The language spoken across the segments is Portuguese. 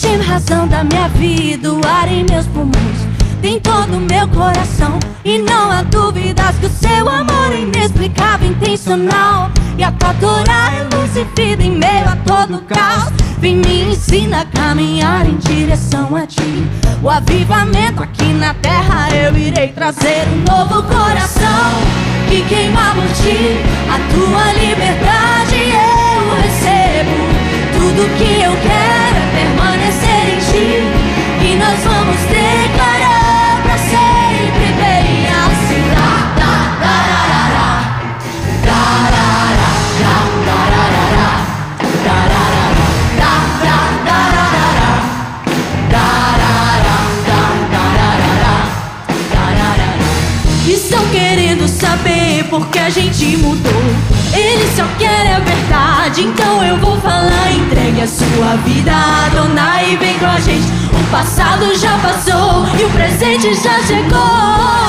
tem razão da minha vida, o ar em meus pulmões tem todo o meu coração. E não há dúvidas que o seu amor é inexplicável, intencional. E a tua Torá é luz e vida em meio a todo caos. Vem me ensina a caminhar em direção a ti. O avivamento aqui na terra eu irei trazer um novo coração que queima por ti. A tua liberdade eu recebo. Tudo que eu quero é permanecer querendo saber por que a gente mudou. Eles só querem a verdade, então eu vou falar. Entregue a sua vida dona e vem com a gente. O passado já passou e o presente já chegou.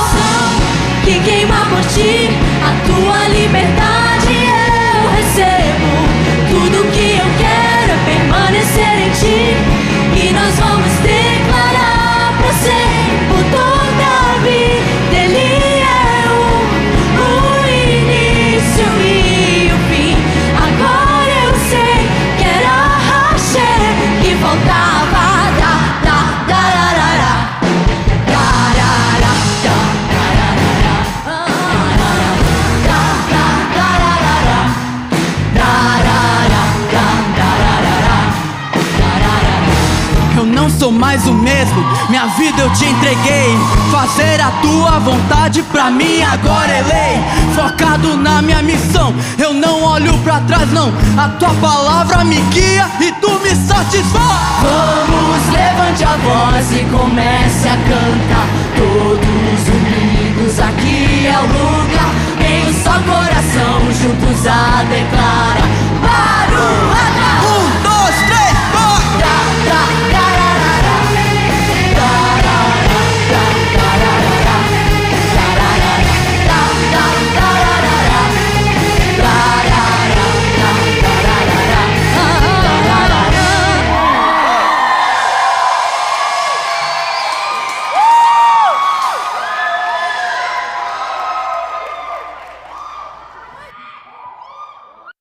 mais o mesmo. Minha vida eu te entreguei. Fazer a tua vontade pra mim agora é lei. Focado na minha missão, eu não olho pra trás, não. A tua palavra me guia e tu me satisfaz. Vamos, levante a voz e comece a cantar. Todos unidos aqui é o lugar. Tenho um só coração, juntos a declarar.